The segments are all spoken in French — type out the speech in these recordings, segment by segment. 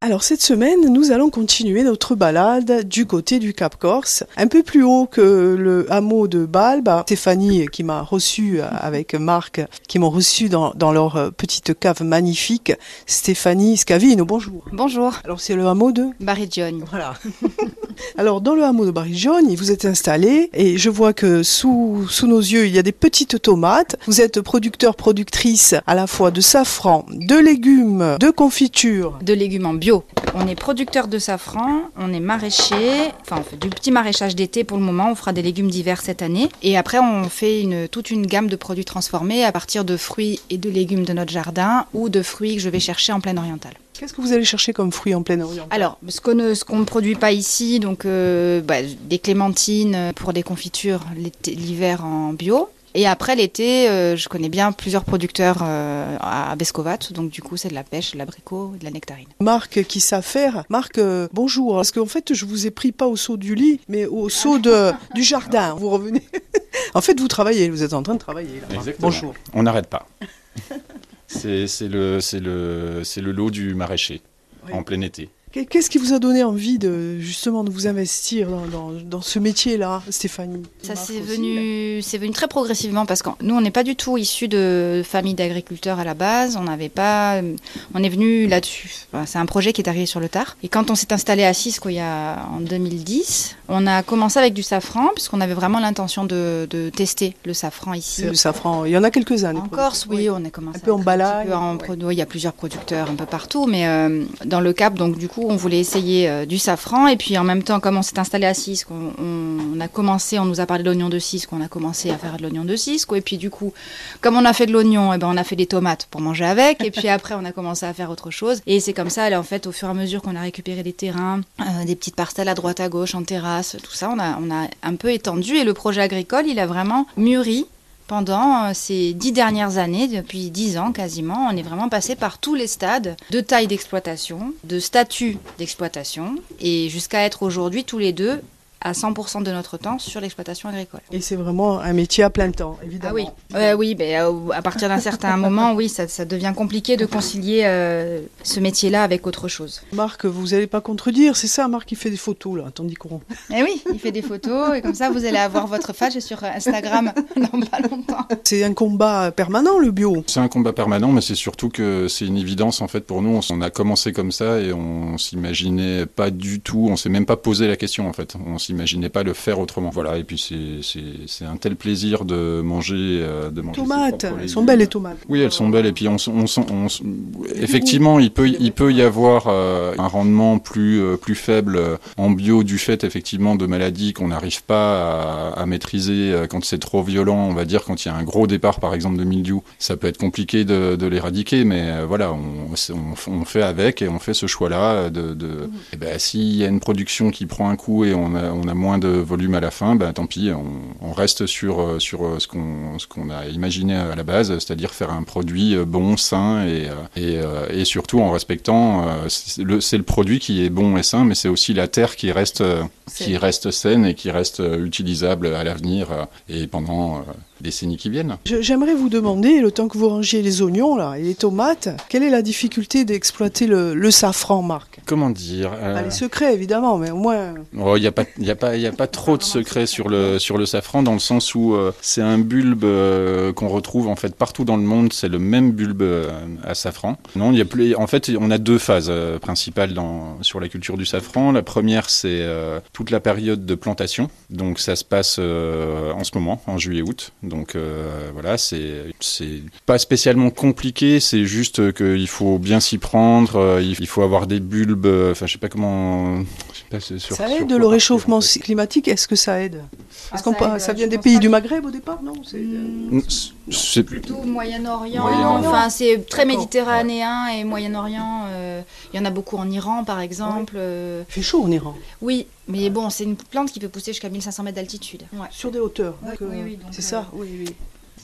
Alors cette semaine, nous allons continuer notre balade du côté du Cap Corse, un peu plus haut que le hameau de Balbe. Stéphanie qui m'a reçu avec Marc, qui m'ont reçu dans, dans, leur petite cave magnifique. Stéphanie Scavino, bonjour. Bonjour. Alors c'est le hameau de Barigione. Voilà. Alors dans le hameau de Barigione, vous êtes installé et je vois que sous, sous nos yeux, il y a des petites tomates. Vous êtes producteur, productrice à la fois de safran, de légumes, de confiture. De légumes en bio. On est producteur de safran, on est maraîcher, enfin on fait du petit maraîchage d'été pour le moment, on fera des légumes d'hiver cette année. Et après on fait une, toute une gamme de produits transformés à partir de fruits et de légumes de notre jardin ou de fruits que je vais chercher en pleine orientale. Qu'est-ce que vous allez chercher comme fruits en pleine orientale Alors, ce qu'on ne, ce qu'on ne produit pas ici, donc euh, bah, des clémentines pour des confitures l'hiver en bio. Et après l'été, euh, je connais bien plusieurs producteurs euh, à Bescovat, donc du coup c'est de la pêche, de l'abricot, de la nectarine. Marc qui sait faire. Marc, euh, bonjour. Parce qu'en fait, je vous ai pris pas au saut du lit, mais au saut de, du jardin. Vous revenez. en fait, vous travaillez, vous êtes en train de travailler. Là, Exactement. Bonjour. On n'arrête pas. c'est le, le, le lot du maraîcher oui. en plein été. Qu'est-ce qui vous a donné envie de justement de vous investir dans, dans, dans ce métier-là, Stéphanie? Ça c'est venu, c'est venu très progressivement parce que nous on n'est pas du tout issus de famille d'agriculteurs à la base. On n'avait pas, on est venu là-dessus. Enfin, c'est un projet qui est arrivé sur le tard. Et quand on s'est installé à Cisco il y a en 2010, on a commencé avec du safran puisqu'on avait vraiment l'intention de, de, tester le safran ici. Le safran, il y en a quelques uns. En Corse, oui, on a commencé un peu en balade. Ouais. Il y a plusieurs producteurs un peu partout, mais euh, dans le Cap, donc du coup on voulait essayer euh, du safran et puis en même temps comme on s'est installé à Cisco, on, on, a commencé, on nous a parlé de l'oignon de Cisco, on a commencé à faire de l'oignon de Cisco et puis du coup comme on a fait de l'oignon, eh ben on a fait des tomates pour manger avec et puis après on a commencé à faire autre chose et c'est comme ça, là, en fait au fur et à mesure qu'on a récupéré des terrains, euh, des petites parcelles à droite à gauche en terrasse, tout ça, on a, on a un peu étendu. Et le projet agricole il a vraiment mûri pendant ces dix dernières années, depuis dix ans quasiment, on est vraiment passé par tous les stades de taille d'exploitation, de statut d'exploitation, et jusqu'à être aujourd'hui tous les deux à 100% de notre temps sur l'exploitation agricole. Et c'est vraiment un métier à plein temps, évidemment. Ah oui, euh, oui ben, euh, à partir d'un certain moment, oui, ça, ça, devient compliqué de concilier euh, ce métier-là avec autre chose. Marc, vous n'allez pas contredire, c'est ça, Marc, il fait des photos, là, tandis qu'on... Eh oui, il fait des photos, et comme ça, vous allez avoir votre page sur Instagram dans pas longtemps. C'est un combat permanent, le bio C'est un combat permanent, mais c'est surtout que c'est une évidence, en fait, pour nous. On a commencé comme ça, et on s'imaginait pas du tout, on s'est même pas posé la question, en fait. On s'imaginait pas le faire autrement. Voilà, et puis c'est un tel plaisir de manger. Euh, de manger tomates, elles sont belles les tomates. Oui, elles sont belles, et puis on, on, on, effectivement, il peut, il peut y avoir euh, un rendement plus, euh, plus faible en bio du fait, effectivement, de maladies qu'on n'arrive pas à, à, maîtriser quand c'est trop violent, on va dire, quand il y a un gros départ, par exemple, de mildiou. Ça peut être compliqué de, de l'éradiquer, mais voilà, on, on, fait avec et on fait ce choix-là de, de mmh. et ben, s'il y a une production qui prend un coup et on a, on a moins de volume à la fin, ben, tant pis, on, on reste sur, sur ce qu'on a imaginé à la base, c'est-à-dire faire un produit bon, sain et, et, et surtout en respectant, c'est le, le, produit qui est bon et sain, mais c'est aussi la terre qui reste, qui reste saine et qui reste utilisable à l'avenir et pendant décennies qui viennent. J'aimerais vous demander, le temps que vous rangiez les oignons là, et les tomates, quelle est la difficulté d'exploiter le, le, safran, Marc? Comment dire euh... Pas les secrets, évidemment, mais au moins... Il oh, n'y a, pas, a, a trop de secrets sur le, sur le safran, dans le sens où euh, c'est un bulbe euh, qu'on retrouve en fait partout dans le monde, c'est le même bulbe euh, à safran. Non, y a plus, en fait, on a deux phases principales dans, sur la culture du safran. La première, c'est toute la période de plantation, donc ça se passe en ce moment, en juillet-août. Donc euh, voilà, c'est pas spécialement compliqué, c'est juste qu'il faut bien s'y prendre, euh, il faut avoir des bulbes, enfin je sais pas comment... Sais pas sur, ça aide le réchauffement climatique, est-ce que ça aide? Est-ce qu'on ça, ça vient des pays du Maghreb au départ Non C'est plutôt Moyen-Orient, Moyen enfin c'est très méditerranéen ouais. et Moyen-Orient, euh, il y en a beaucoup en Iran par exemple. Ouais. Il fait chaud en Iran Oui, mais bon, c'est une plante qui peut pousser jusqu'à 1500 mètres d'altitude. Ouais. Sur des hauteurs. Oui, euh, oui, oui, c'est ça Oui, oui.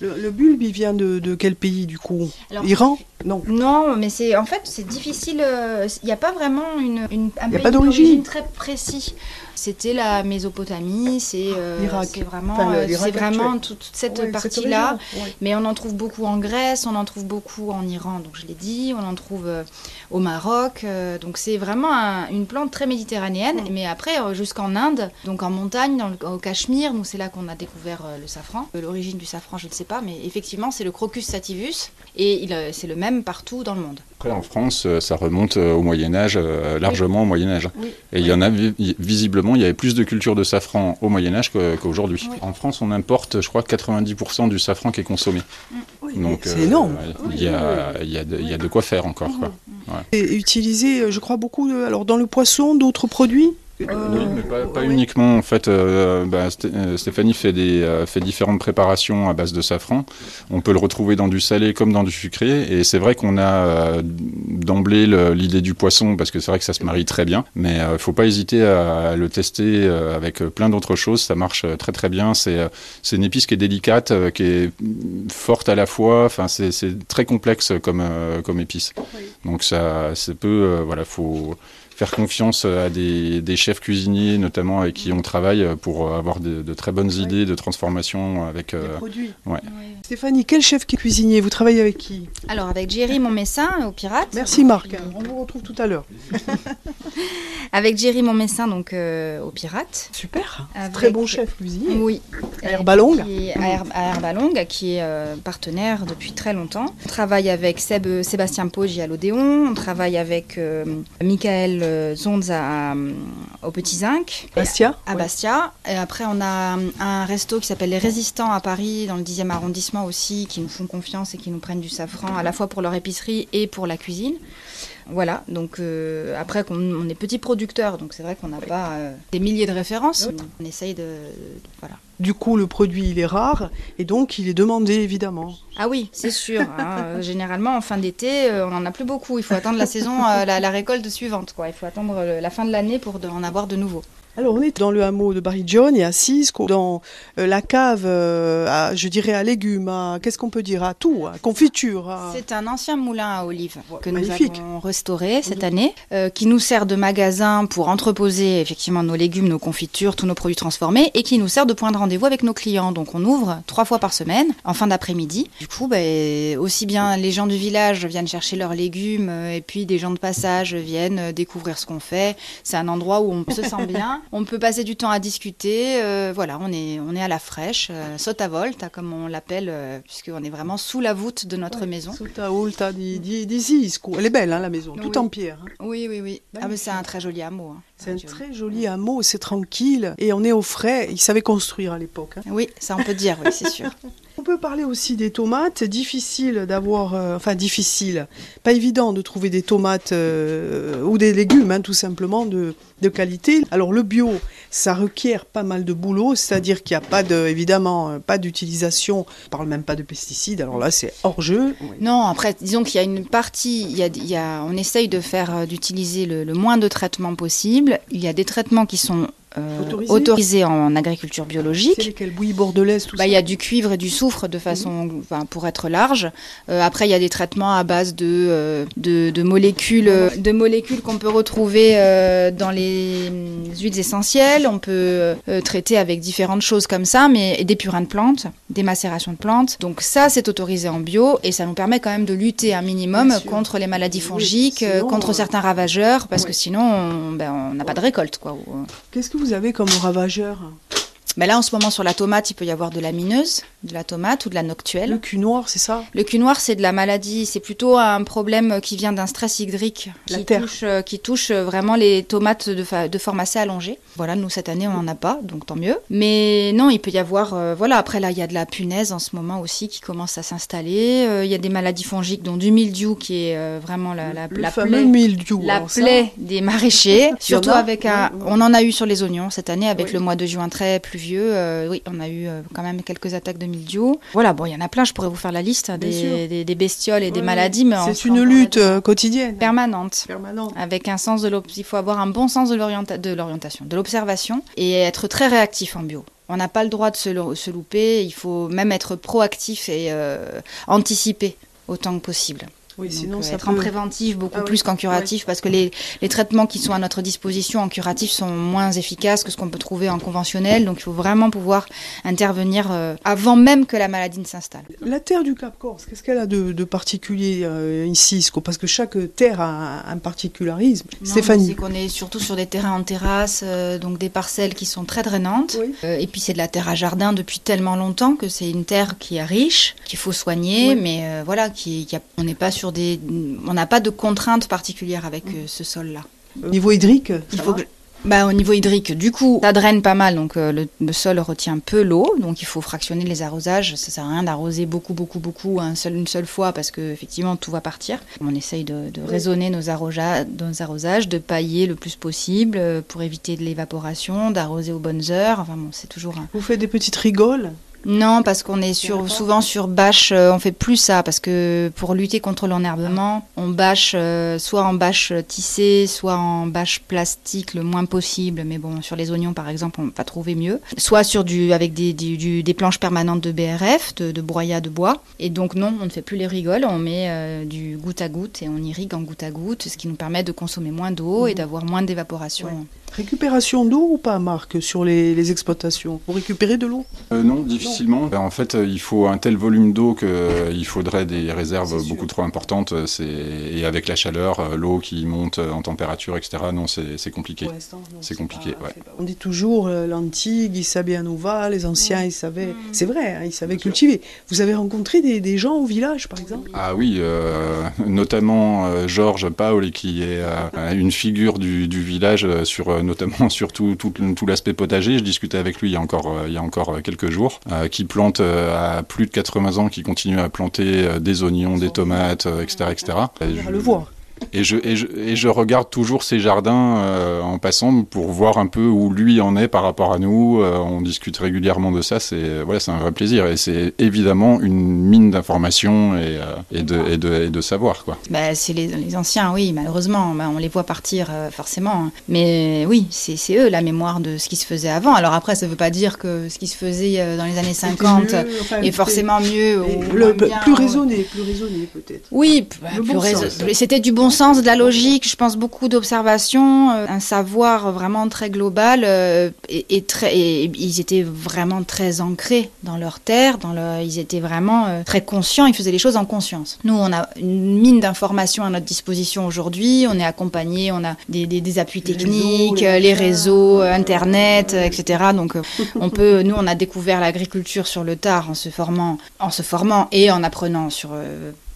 Le, le, bulbe, il vient de, de quel pays du coup? Alors, Iran? Non. Non, mais c'est en fait c'est difficile. Il euh, n'y a pas vraiment une, une un y a pas d'origine très précis. C'était la Mésopotamie, c'est euh, vraiment, Enfin, euh, c'est vraiment actuel. toute cette Ouais, partie-là. ouais. Mais on en trouve beaucoup en Grèce, on en trouve beaucoup en Iran, donc je l'ai dit, on en trouve euh, au Maroc. euh, donc c'est vraiment un- une plante très méditerranéenne. Mais après, euh, jusqu'en Inde, donc en montagne, dans le- au Cachemire, nous c'est là qu'on a découvert euh, le safran. Euh, L'origine du safran, je ne sais pas, mais effectivement, c'est le Crocus sativus et euh, c'est le même partout dans le monde. Après, en France, euh, ça remonte euh, au Moyen-Âge, euh, largement au Moyen-Âge. Oui. Et il y en a, vi- vi- visiblement, il y avait plus de culture de safran au Moyen-Âge que- qu'aujourd'hui. Oui. En France, on importe, je crois, 90% du safran qui est consommé. Oui, Donc, c'est euh, énorme. il, y a, il, y a de, il y a de quoi faire encore. Quoi. Et utilisé, euh, je crois, beaucoup de- alors dans le poisson, d'autres produits? Oui, mais pas, pas uniquement. En fait, euh, bah, euh, Stéphanie fait, des, euh, fait différentes préparations à base de safran. On peut le retrouver dans du salé comme dans du sucré. Et c'est vrai qu'on a euh, d'emblée l'idée du poisson parce que c'est vrai que ça se marie très bien. Mais il ne faut pas hésiter à, à le tester euh, avec euh, plein d'autres choses. Ça marche euh, très très bien. C'est euh, une épice qui est délicate, euh, qui est forte à la fois. Enfin, c'est très complexe comme, euh, comme épice. Donc ça, c'est peu. euh, voilà, faut faire confiance à des, des chefs cuisiniers, notamment avec qui on travaille, pour avoir de, de très bonnes idées de transformation avec. des euh, ouais. Stéphanie, quel chef qui est cuisinier? Vous travaillez avec qui? Alors avec Jerry Montmessin au Pirate. Merci Marc. On vous retrouve tout à l'heure. Avec Jerry Montmessin donc euh, au Pirate. Super. Avec- Très bon chef cuisinier. Oui. À Herbalongue. Qui est à, Her- à Herbalongue, qui est euh, partenaire depuis très longtemps. On travaille avec Seb- euh, Sébastien Poggi à l'Odéon. On travaille avec euh, Michael euh, à, euh, au Petit Zinc. Bastia À Bastia. Et après, on a euh, un resto qui s'appelle Les Résistants à Paris, dans le 10e arrondissement aussi, qui nous font confiance et qui nous prennent du safran, à la fois pour leur épicerie et pour la cuisine. Voilà, donc euh, après, qu'on- on est petit producteur, donc c'est vrai qu'on n'a pas euh, des milliers de références. On essaye de. de- voilà. Du coup, le produit, il est rare et donc il est demandé, évidemment. Ah oui, c'est sûr. hein. Euh, Généralement, en fin d'été, on n'en a plus beaucoup. Il faut attendre la saison, la, la récolte suivante. Quoi. Il faut attendre la fin de l'année pour de- en avoir de nouveau. Alors, on est dans le hameau de Barigione et à Cisco, dans euh, la cave, euh, à, je dirais à légumes, à, qu'est-ce qu'on peut dire, à tout, à confiture. à- C'est un ancien moulin à olives que nous avons restauré cette année, euh, qui nous sert de magasin pour entreposer effectivement nos légumes, nos confitures, tous nos produits transformés, et qui nous sert de point de rendez-vous avec nos clients. Donc on ouvre trois fois par semaine, en fin d'après-midi. Du coup, ben, aussi bien les gens du village viennent chercher leurs légumes, et puis des gens de passage viennent découvrir ce qu'on fait. C'est un endroit où on se sent bien, on peut passer du temps à discuter. euh, voilà, on est, on est à la fraîche, euh, à volta comme on l'appelle, euh, puisqu'on est vraiment sous la voûte de notre maison. Sota Olta di, di, di Cisco. Elle est belle, hein, la maison, tout Oui. en pierre. hein. Oui, oui, oui. Ah, mais c'est un très joli hameau. hein. C'est un très joli hameau, c'est tranquille et on est au frais. Ils savaient construire à l'époque. hein. Oui, ça on peut dire, oui, c'est sûr. On peut parler aussi des tomates. Difficile d'avoir, euh, enfin difficile, pas évident de trouver des tomates euh, ou des légumes, hein, tout simplement de, qualité. Alors le bio, ça requiert pas mal de boulot, c'est-à-dire qu'il n'y a pas de, évidemment, euh, pas d'utilisation. On parle même pas de pesticides. Alors là, c'est hors jeu. Non, après, disons qu'il y a une partie, il y a, il y a- on essaye de faire, d'utiliser le, le moins de traitements possible. Il y a des traitements qui sont Autorisés autorisés en agriculture biologique. lesquelles bouillie bordelaise, tout Bah, ça. il y a du cuivre et du soufre de façon, enfin, pour être large. Euh, après, il y a des traitements à base de, euh, de, de molécules, euh, de molécules qu'on peut retrouver euh, dans les huiles essentielles. On peut euh, traiter avec différentes choses comme ça, mais des purins de plantes, des macérations de plantes. Donc ça, c'est autorisé en bio et ça nous permet quand même de lutter un minimum contre les maladies fongiques, euh, sinon, contre euh, certains ravageurs, parce ouais. que sinon, on ben, on n'a pas de récolte, euh, Qu'est-ce que vous avez comme ravageur ben là, en ce moment, sur la tomate, il peut y avoir de la mineuse, de la tomate ou de la noctuelle. Le cul noir, c'est ça? Le cul noir, c'est de la maladie, c'est plutôt un problème qui vient d'un stress hydrique La qui terre. touche, euh, qui touche euh, vraiment les tomates de, fa- de forme assez allongée. Voilà, nous cette année on n'en a pas, donc tant mieux. Mais non, il peut y avoir, euh, voilà, après là il y a de la punaise en ce moment aussi qui commence à s'installer. Euh, Il y a des maladies fongiques, dont du mildiou qui est euh, vraiment la, la, Le la fameux plaie. mildiou. La ça, plaie des maraîchers, surtout avec un. Oui, oui. On en a eu sur les oignons cette année avec Oui. le mois de juin très pluvieux. Euh, oui, on a eu euh, quand même quelques attaques de mildiou. Voilà, bon, il y en a plein. Je pourrais vous faire la liste hein, des, des, des bestioles et des maladies, mais C'est une lutte euh, quotidienne. permanente. Permanente. Avec un sens de l'op- il faut avoir un bon sens de l'orienta- de l'orientation, de l'observation et être très réactif en bio. On n'a pas le droit de se, lo- se louper, il faut même être proactif et anticiper autant que possible. Oui, Donc, sinon euh, ça être peut- en préventif beaucoup Ah oui, plus qu'en curatif parce que les, les traitements qui sont à notre disposition en curatif sont moins efficaces que ce qu'on peut trouver en conventionnel. Donc il faut vraiment pouvoir intervenir euh, avant même que la maladie ne s'installe. La terre du Cap Corse, qu'est-ce qu'elle a de, de particulier euh, ici Parce que chaque terre a un, un particularisme. Non, Stéphanie. C'est qu'on est surtout sur des terrains en terrasse, euh, donc des parcelles qui sont très drainantes. Oui. Euh, et puis c'est de la terre à jardin depuis tellement longtemps que c'est une terre qui est riche, qu'il faut soigner, Oui. mais euh, voilà, qui, qui a- on n'est pas sur des, on n'a pas de contraintes particulières avec euh, ce sol-là. Au niveau hydrique, Il ça faut va que- bah, au niveau hydrique, du coup, ça draine pas mal, donc euh, le, le sol retient peu l'eau, donc il faut fractionner les arrosages. Ça sert à rien d'arroser beaucoup, beaucoup, beaucoup un seul, une seule fois parce que effectivement tout va partir. On essaye de, de raisonner nos, arroja- nos arrosages, de pailler le plus possible euh, pour éviter de l'évaporation, d'arroser aux bonnes heures. Enfin bon, c'est toujours un, Vous faites des petites rigoles? Non, parce qu'on est sur, souvent sur bâche, euh, on fait plus ça, parce que pour lutter contre l'enherbement, on bâche euh, soit en bâche tissée, soit en bâche plastique le moins possible, mais bon, sur les oignons par exemple, on va trouver mieux. Soit sur du, avec des, du- du- des planches permanentes de BRF, de, de broyat de bois. Et donc non, on ne fait plus les rigoles, on met euh, du goutte à goutte et on irrigue en goutte à goutte, ce qui nous permet de consommer moins d'eau et Mhm. d'avoir moins d'évaporation. Ouais. Récupération d'eau ou pas, Marc, sur les, les exploitations? Vous récupérez de l'eau? Euh, non, difficilement. En fait, euh, il faut un tel volume d'eau qu'il faudrait des réserves sûr. beaucoup trop importantes. euh, et avec la chaleur, euh, l'eau qui monte euh, en température, etc. Non, c'est compliqué. Pour l'instant, non, C'est compliqué, pas- ouais. c'est pas- On dit toujours euh, l'antique, ils savaient à Nova, les anciens, ils savaient. Mm. C'est vrai, hein, ils savaient cultiver. Vous avez rencontré des, des gens au village, par exemple? Ah oui, euh, notamment euh, Georges Paul, qui est euh, une figure du, du village, euh, sur euh, notamment sur tout, tout, tout l'aspect potager. Je discutais avec lui il y a encore, euh, il y a encore euh, quelques jours, euh, qui plante euh, à plus de 80 ans, qui continue à planter euh, des oignons, des tomates, euh, etc., etc. Et je- le voir. Et je, et, je, et je regarde toujours ces jardins euh, en passant pour voir un peu où lui en est par rapport à nous. Euh, on discute régulièrement de ça. C'est voilà, c'est un vrai plaisir et c'est évidemment une mine d'informations et, euh, et, de, et, de, et de savoir quoi. Bah, c'est les, les anciens, oui, malheureusement, bah, on les voit partir euh, forcément. hein. Mais oui, c'est eux la mémoire de ce qui se faisait avant. Alors après, ça ne veut pas dire que ce qui se faisait euh, dans les années 50 C'était mieux, enfin, est forcément mieux et ou le- moins bien, plus raisonné, plus raisonné peut-être. Oui, bah, bon raison- c'était du bon sens, de la logique, je pense beaucoup d'observation, euh, un savoir vraiment très global euh, et, et très, et ils étaient vraiment très ancrés dans leur terre, dans ils étaient vraiment euh, très conscients, ils faisaient les choses en conscience. Nous, on a une mine d'informations à notre disposition aujourd'hui, on est accompagné, on a des, des- des appuis Les techniques, réseaux, les les réseaux, Internet, etc. Donc, on peut, nous, on a découvert l'agriculture sur le tard en se formant, en se formant et en apprenant sur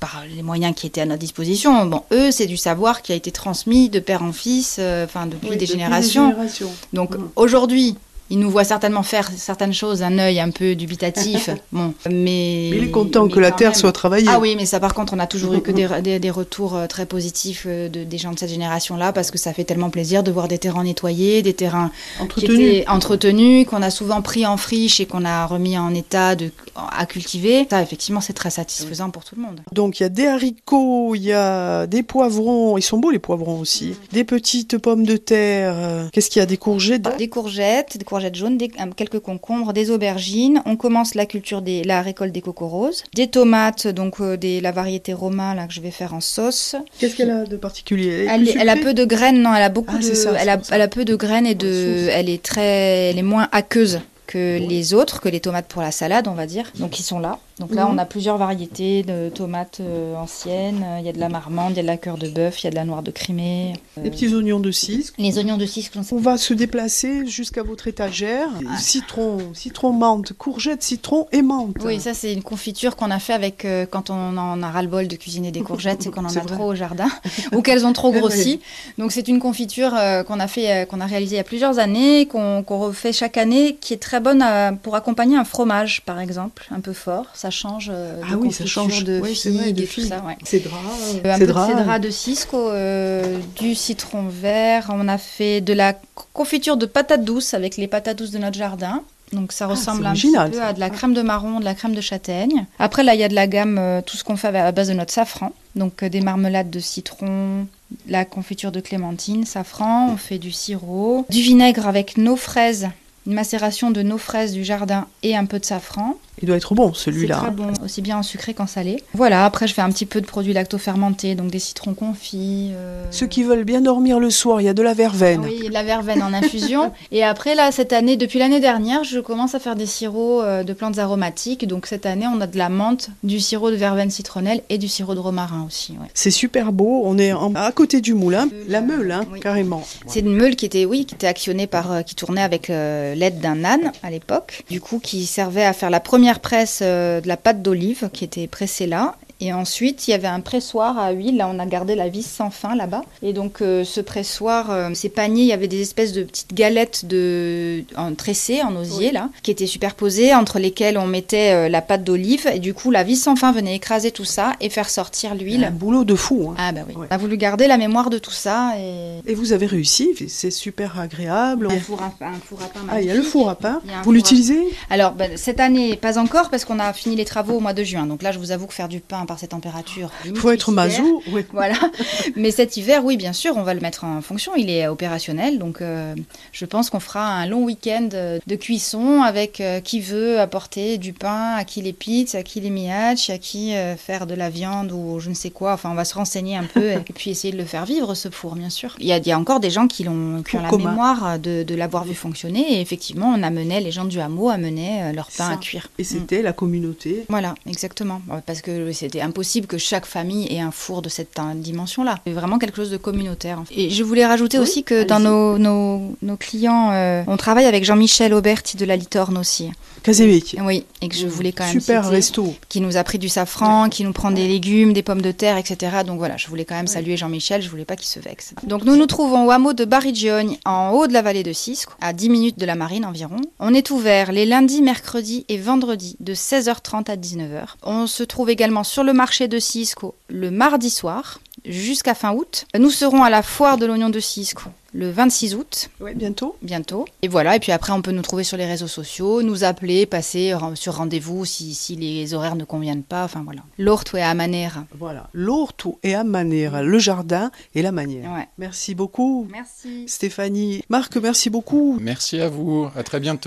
par les moyens qui étaient à notre disposition. Bon, eux, c'est du savoir qui a été transmis de père en fils, euh, enfin depuis Oui, des depuis générations. générations. Donc Mhm. aujourd'hui, ils nous voient certainement faire certaines choses, un œil un peu dubitatif. bon, mais Mais il est content que la terre même. soit travaillée. Ah oui, mais ça, par contre, on a toujours eu que des, des, des retours euh, très positifs euh, de, des gens de cette génération-là, parce que ça fait tellement plaisir de voir des terrains nettoyés, des terrains qui Entretenu. étaient entretenus, qu'on a souvent pris en friche et qu'on a remis en état de, à cultiver. Ça, effectivement, c'est très satisfaisant pour tout le monde. Donc il y a des haricots, il y a des poivrons, ils sont beaux les poivrons aussi, des petites pommes de terre, euh, qu'est-ce qu'il y a des courgettes Des courgettes, des courgettes jaunes, des- euh, quelques concombres, des aubergines. On commence la culture des, la récolte des cocoroses. Des tomates, donc euh, des, la variété Roma là que je vais faire en sauce. Qu'est-ce qu'elle a de particulier? Elle, a peu de graines, non, elle a beaucoup Ah, de, ça, elle, a, elle a peu de graines et de, elle est très, elle est moins aqueuse que les autres, que les tomates pour la salade, on va dire. Donc ils sont là. Donc là, Mhm. on a plusieurs variétés de tomates euh, anciennes. Il y a de la marmande, il y a de la cœur de bœuf, il y a de la noire de Crimée. Euh, Des petits oignons de cisque. les oignons de cisque, On va se déplacer jusqu'à votre étagère. Ah. Citron, citron menthe, courgette, citron et menthe. Oui, ça c'est une confiture qu'on a fait avec euh, quand on en a ras-le-bol de cuisiner des courgettes et qu'on en a vrai. trop au jardin ou qu'elles ont trop grossi. Donc c'est une confiture euh, qu'on a fait, euh, qu'on a réalisée il y a plusieurs années, qu'on refait chaque année, qui est très bonne euh, pour accompagner un fromage par exemple, un peu fort. Ça change euh, de Ah oui, ça confiture change. de c'est figues vrai, de et tout ça. ouais. C'est gras. Euh, un peu de cédra de Cisco, euh, du citron vert. On a fait de la confiture de patates douces avec les patates douces de notre jardin. Donc ça Ah, ressemble un petit peu ça. à de la crème de marron, de la crème de châtaigne. Après là, il y a de la gamme, euh, tout ce qu'on fait à base de notre safran. Donc euh, des marmelades de citron, la confiture de clémentine, safran. On fait du sirop, du vinaigre avec nos fraises une macération de nos fraises du jardin et un peu de safran. Il doit être bon C'est celui-là. très bon, aussi bien en sucré qu'en salé. Voilà, après je fais un petit peu de produits lactofermentés, donc des citrons confits. euh, Ceux qui veulent bien dormir le soir, il y a de la verveine. Oui, de la verveine en infusion. et après, là, cette année, depuis l'année dernière, je commence à faire des sirops euh, de plantes aromatiques. Donc cette année, on a de la menthe, du sirop de verveine citronnelle et du sirop de romarin aussi. ouais. C'est super beau. On est en- à côté du moulin, la meule, hein, Oui. carrément. C'est une meule qui était, oui, qui était actionnée par, euh, qui tournait avec euh, l'aide d'un âne à l'époque. Du coup, qui servait à faire la première presse euh, de la pâte d'olive qui était pressée là. Et ensuite, il y avait un pressoir à huile. Là, on a gardé la vis sans fin là-bas. Et donc, euh, ce pressoir, euh, ces paniers, il y avait des espèces de petites galettes de en tressées, en osier Oui. là, qui étaient superposées, entre lesquelles on mettait euh, la pâte d'olive. Et du coup, la vis sans fin venait écraser tout ça et faire sortir Un l'huile. boulot de fou. hein. Ah bah oui. Ouais. On a voulu garder la mémoire de tout ça et Et vous avez réussi, c'est super agréable. un four à, un four à pain Ah, il y a le magnifique. four à pain. Un Vous à- l'utilisez? Alors, ben, cette année, pas encore, parce qu'on a fini les travaux au mois de juin. Donc là, je vous avoue que faire du pain par ces températures. Il faut être mazou. oui. Voilà. Mais cet hiver, oui, bien sûr, on va le mettre en fonction. Il est opérationnel. Donc, euh, je pense qu'on fera un long week-end euh, de cuisson avec euh, qui veut apporter du pain, à qui les pizzas, à qui les miach, à qui euh, faire de la viande ou je ne sais quoi. Enfin, on va se renseigner un peu et puis essayer de le faire vivre, ce four, bien sûr. Il y a, il y a encore des gens qui, l'ont, qui ont la commun. mémoire de, de l'avoir vu fonctionner. Et effectivement, on amenait, les gens du hameau amenaient leur pain Ça. à cuire. Et Mm. c'était la communauté. Voilà, exactement. Parce que c'était impossible que chaque famille ait un four de cette dimension-là. C'est vraiment quelque chose de communautaire. Et je voulais rajouter Oui, aussi que dans nos, nos, nos clients, euh, on travaille avec Jean-Michel Auberti de la Litorne aussi. Casévec. Oui, et que je voulais quand même Super citer, resto. qui nous a pris du safran, qui nous prend des légumes, des pommes de terre, etc. Donc voilà, je voulais quand même saluer Jean-Michel, je voulais pas qu'il se vexe. Donc nous nous trouvons au hameau de Barigiogne, en haut de la vallée de Cisque, à 10 minutes de la marine environ. On est ouvert les lundis, mercredis et vendredis de 16h30 à 19h. On se trouve également sur le marché de Cisco le mardi soir jusqu'à fin août. Nous serons à la foire de l'oignon de Cisco le 26 août Oui, bientôt. bientôt. Et voilà, et puis après, on peut nous trouver sur les réseaux sociaux, nous appeler, passer sur rendez-vous si, si les horaires ne conviennent pas. Enfin voilà. L'orto est à Manère. Voilà. L'ortu et à manière, le jardin et la manière. Ouais. Merci beaucoup, Merci. Stéphanie. Marc, merci beaucoup. Merci à vous. À très bientôt.